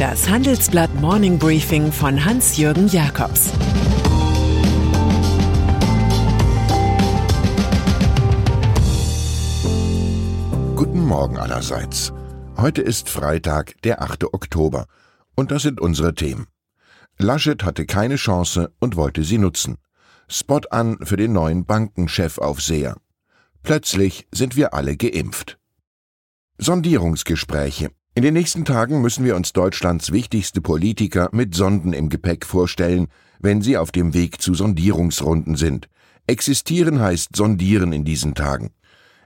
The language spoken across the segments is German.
Das Handelsblatt Morning Briefing von Hans-Jürgen Jakobs Guten Morgen allerseits. Heute ist Freitag, der 8. Oktober. Und das sind unsere Themen. Laschet hatte keine Chance und wollte sie nutzen. Spot an für den neuen Bankenchefaufseher. Plötzlich sind wir alle geimpft. Sondierungsgespräche. In den nächsten Tagen müssen wir uns Deutschlands wichtigste Politiker mit Sonden im Gepäck vorstellen, wenn sie auf dem Weg zu Sondierungsrunden sind. Existieren heißt sondieren in diesen Tagen.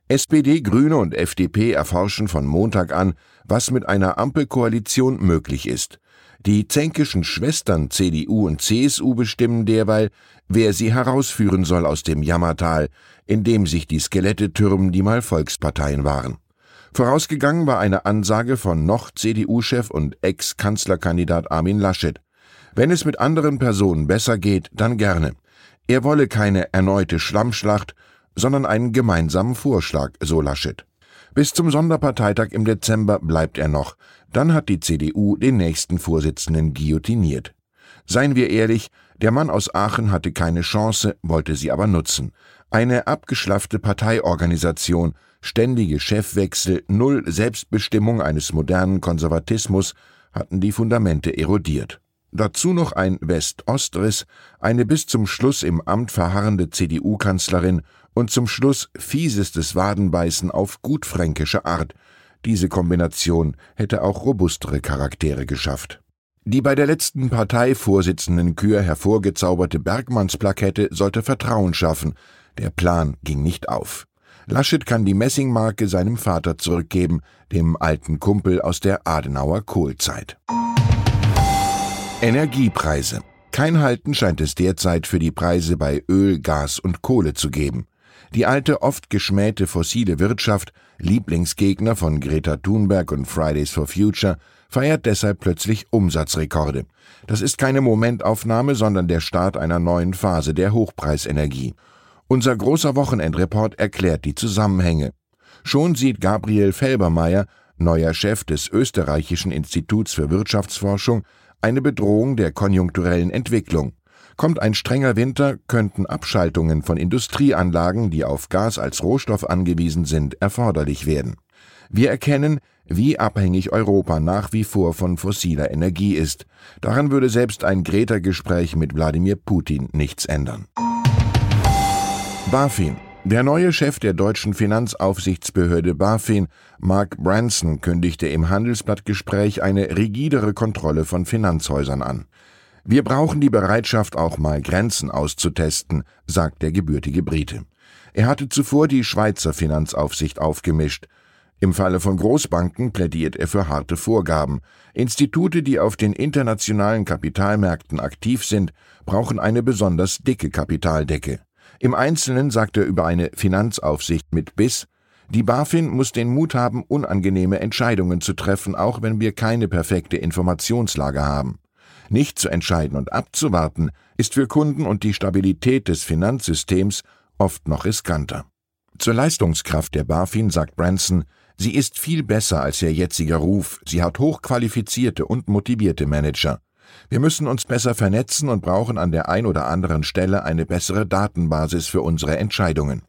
SPD, Grüne und FDP erforschen von Montag an, was mit einer Ampelkoalition möglich ist. Die zänkischen Schwestern CDU und CSU bestimmen derweil, wer sie herausführen soll aus dem Jammertal, in dem sich die Skelette türmen, die mal Volksparteien waren. Vorausgegangen war eine Ansage von noch CDU-Chef und Ex-Kanzlerkandidat Armin Laschet. Wenn es mit anderen Personen besser geht, dann gerne. Er wolle keine erneute Schlammschlacht, sondern einen gemeinsamen Vorschlag, so Laschet. Bis zum Sonderparteitag im Dezember bleibt er noch. Dann hat die CDU den nächsten Vorsitzenden guillotiniert. Seien wir ehrlich, der Mann aus Aachen hatte keine Chance, wollte sie aber nutzen. Eine abgeschlaffte Parteiorganisation, ständige Chefwechsel, null Selbstbestimmung eines modernen Konservatismus hatten die Fundamente erodiert. Dazu noch ein West-Ost-Riss, eine bis zum Schluss im Amt verharrende CDU-Kanzlerin und zum Schluss fiesestes Wadenbeißen auf gutfränkische Art. Diese Kombination hätte auch robustere Charaktere geschafft. Die bei der letzten Parteivorsitzendenkür hervorgezauberte Bergmannsplakette sollte Vertrauen schaffen. Der Plan ging nicht auf. Laschet kann die Messingmarke seinem Vater zurückgeben, dem alten Kumpel aus der Adenauer Kohlzeit. Energiepreise. Kein Halten scheint es derzeit für die Preise bei Öl, Gas und Kohle zu geben. Die alte, oft geschmähte fossile Wirtschaft, Lieblingsgegner von Greta Thunberg und Fridays for Future, feiert deshalb plötzlich Umsatzrekorde. Das ist keine Momentaufnahme, sondern der Start einer neuen Phase der Hochpreisenergie. Unser großer Wochenendreport erklärt die Zusammenhänge. Schon sieht Gabriel Felbermeier, neuer Chef des Österreichischen Instituts für Wirtschaftsforschung, eine Bedrohung der konjunkturellen Entwicklung. Kommt ein strenger Winter, könnten Abschaltungen von Industrieanlagen, die auf Gas als Rohstoff angewiesen sind, erforderlich werden. Wir erkennen, wie abhängig Europa nach wie vor von fossiler Energie ist. Daran würde selbst ein Greta-Gespräch mit Wladimir Putin nichts ändern. BaFin der neue Chef der deutschen Finanzaufsichtsbehörde BaFin, Mark Branson, kündigte im Handelsblattgespräch eine rigidere Kontrolle von Finanzhäusern an. Wir brauchen die Bereitschaft, auch mal Grenzen auszutesten, sagt der gebürtige Brite. Er hatte zuvor die Schweizer Finanzaufsicht aufgemischt. Im Falle von Großbanken plädiert er für harte Vorgaben. Institute, die auf den internationalen Kapitalmärkten aktiv sind, brauchen eine besonders dicke Kapitaldecke. Im Einzelnen sagt er über eine Finanzaufsicht mit Biss, die BaFin muss den Mut haben, unangenehme Entscheidungen zu treffen, auch wenn wir keine perfekte Informationslage haben. Nicht zu entscheiden und abzuwarten, ist für Kunden und die Stabilität des Finanzsystems oft noch riskanter. Zur Leistungskraft der BaFin sagt Branson, sie ist viel besser als ihr jetziger Ruf, sie hat hochqualifizierte und motivierte Manager. Wir müssen uns besser vernetzen und brauchen an der ein oder anderen Stelle eine bessere Datenbasis für unsere Entscheidungen.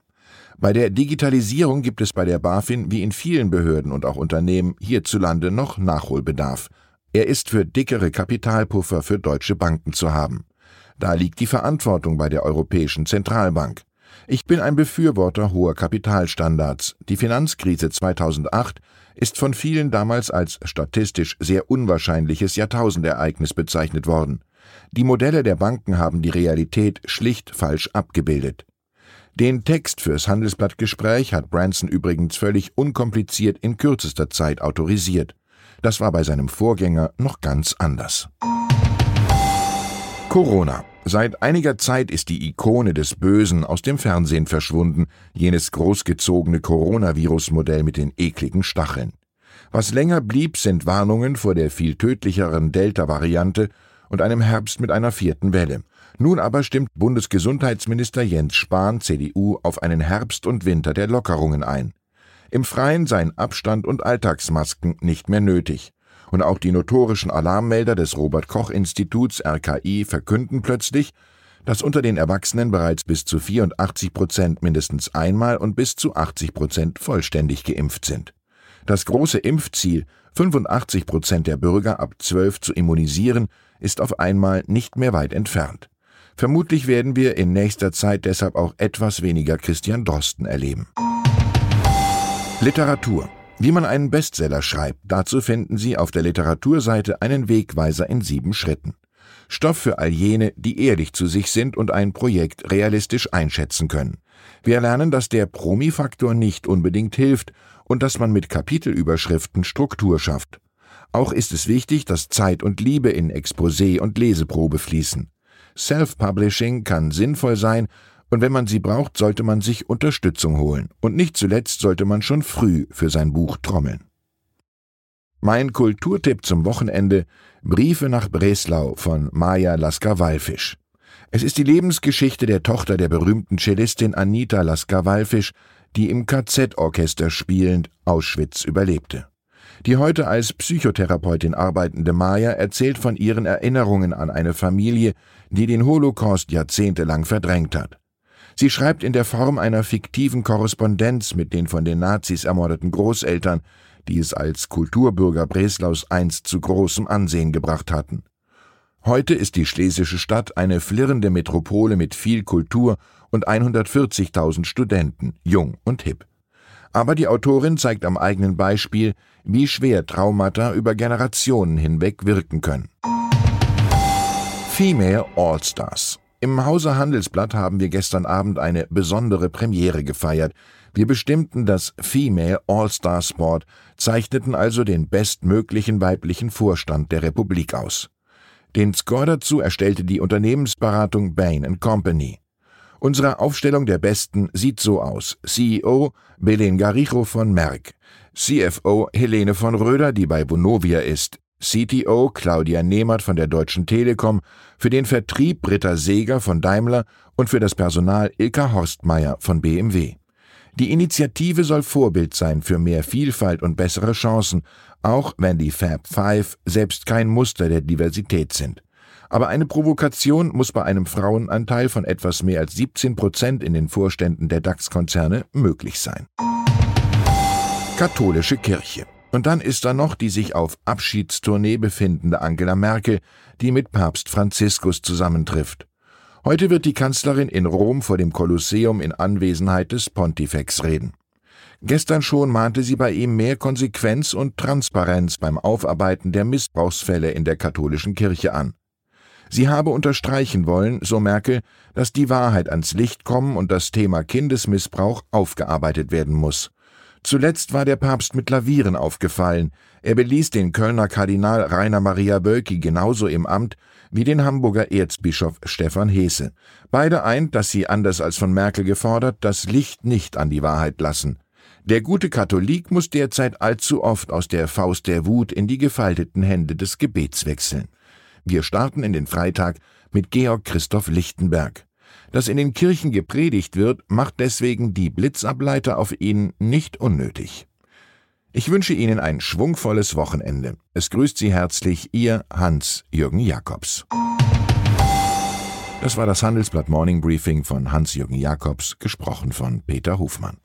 Bei der Digitalisierung gibt es bei der BaFin wie in vielen Behörden und auch Unternehmen hierzulande noch Nachholbedarf. Er ist für dickere Kapitalpuffer für deutsche Banken zu haben. Da liegt die Verantwortung bei der Europäischen Zentralbank. Ich bin ein Befürworter hoher Kapitalstandards. Die Finanzkrise 2008 ist von vielen damals als statistisch sehr unwahrscheinliches Jahrtausendereignis bezeichnet worden. Die Modelle der Banken haben die Realität schlicht falsch abgebildet. Den Text fürs Handelsblattgespräch hat Branson übrigens völlig unkompliziert in kürzester Zeit autorisiert. Das war bei seinem Vorgänger noch ganz anders. Corona. Seit einiger Zeit ist die Ikone des Bösen aus dem Fernsehen verschwunden, jenes großgezogene Coronavirus-Modell mit den ekligen Stacheln. Was länger blieb, sind Warnungen vor der viel tödlicheren Delta-Variante und einem Herbst mit einer vierten Welle. Nun aber stimmt Bundesgesundheitsminister Jens Spahn, CDU, auf einen Herbst und Winter der Lockerungen ein. Im Freien seien Abstand und Alltagsmasken nicht mehr nötig. Und auch die notorischen Alarmmelder des Robert Koch Instituts RKI verkünden plötzlich, dass unter den Erwachsenen bereits bis zu 84 Prozent mindestens einmal und bis zu 80 Prozent vollständig geimpft sind. Das große Impfziel, 85 Prozent der Bürger ab 12 zu immunisieren, ist auf einmal nicht mehr weit entfernt. Vermutlich werden wir in nächster Zeit deshalb auch etwas weniger Christian Drosten erleben. Literatur. Wie man einen Bestseller schreibt, dazu finden Sie auf der Literaturseite einen Wegweiser in sieben Schritten. Stoff für all jene, die ehrlich zu sich sind und ein Projekt realistisch einschätzen können. Wir lernen, dass der Promi-Faktor nicht unbedingt hilft und dass man mit Kapitelüberschriften Struktur schafft. Auch ist es wichtig, dass Zeit und Liebe in Exposé und Leseprobe fließen. Self-Publishing kann sinnvoll sein, und wenn man sie braucht, sollte man sich Unterstützung holen. Und nicht zuletzt sollte man schon früh für sein Buch trommeln. Mein Kulturtipp zum Wochenende Briefe nach Breslau von Maja Lasker-Wallfisch. Es ist die Lebensgeschichte der Tochter der berühmten Cellistin Anita Lasker-Wallfisch, die im KZ-Orchester spielend Auschwitz überlebte. Die heute als Psychotherapeutin arbeitende Maja erzählt von ihren Erinnerungen an eine Familie, die den Holocaust jahrzehntelang verdrängt hat. Sie schreibt in der Form einer fiktiven Korrespondenz mit den von den Nazis ermordeten Großeltern, die es als Kulturbürger Breslaus einst zu großem Ansehen gebracht hatten. Heute ist die schlesische Stadt eine flirrende Metropole mit viel Kultur und 140.000 Studenten, jung und hip. Aber die Autorin zeigt am eigenen Beispiel, wie schwer Traumata über Generationen hinweg wirken können. Female All-Stars im Hause Handelsblatt haben wir gestern Abend eine besondere Premiere gefeiert. Wir bestimmten das Female All-Star Sport, zeichneten also den bestmöglichen weiblichen Vorstand der Republik aus. Den Score dazu erstellte die Unternehmensberatung Bain Company. Unsere Aufstellung der Besten sieht so aus. CEO Belen Garijo von Merck, CFO Helene von Röder, die bei Bonovia ist, CTO Claudia Nehmert von der Deutschen Telekom, für den Vertrieb Britta Seeger von Daimler und für das Personal Ilka Horstmeier von BMW. Die Initiative soll Vorbild sein für mehr Vielfalt und bessere Chancen, auch wenn die Fab Five selbst kein Muster der Diversität sind. Aber eine Provokation muss bei einem Frauenanteil von etwas mehr als 17 Prozent in den Vorständen der DAX-Konzerne möglich sein. Katholische Kirche und dann ist da noch die sich auf Abschiedstournee befindende Angela Merkel, die mit Papst Franziskus zusammentrifft. Heute wird die Kanzlerin in Rom vor dem Kolosseum in Anwesenheit des Pontifex reden. Gestern schon mahnte sie bei ihm mehr Konsequenz und Transparenz beim Aufarbeiten der Missbrauchsfälle in der katholischen Kirche an. Sie habe unterstreichen wollen, so Merkel, dass die Wahrheit ans Licht kommen und das Thema Kindesmissbrauch aufgearbeitet werden muss. Zuletzt war der Papst mit Lavieren aufgefallen. Er beließ den Kölner Kardinal Rainer Maria Bölki genauso im Amt wie den Hamburger Erzbischof Stefan Hese. Beide eint, dass sie, anders als von Merkel gefordert, das Licht nicht an die Wahrheit lassen. Der gute Katholik muss derzeit allzu oft aus der Faust der Wut in die gefalteten Hände des Gebets wechseln. Wir starten in den Freitag mit Georg Christoph Lichtenberg. Dass in den Kirchen gepredigt wird, macht deswegen die Blitzableiter auf ihn nicht unnötig. Ich wünsche Ihnen ein schwungvolles Wochenende. Es grüßt Sie herzlich Ihr Hans-Jürgen Jakobs. Das war das Handelsblatt Morning Briefing von Hans-Jürgen Jakobs, gesprochen von Peter Hofmann.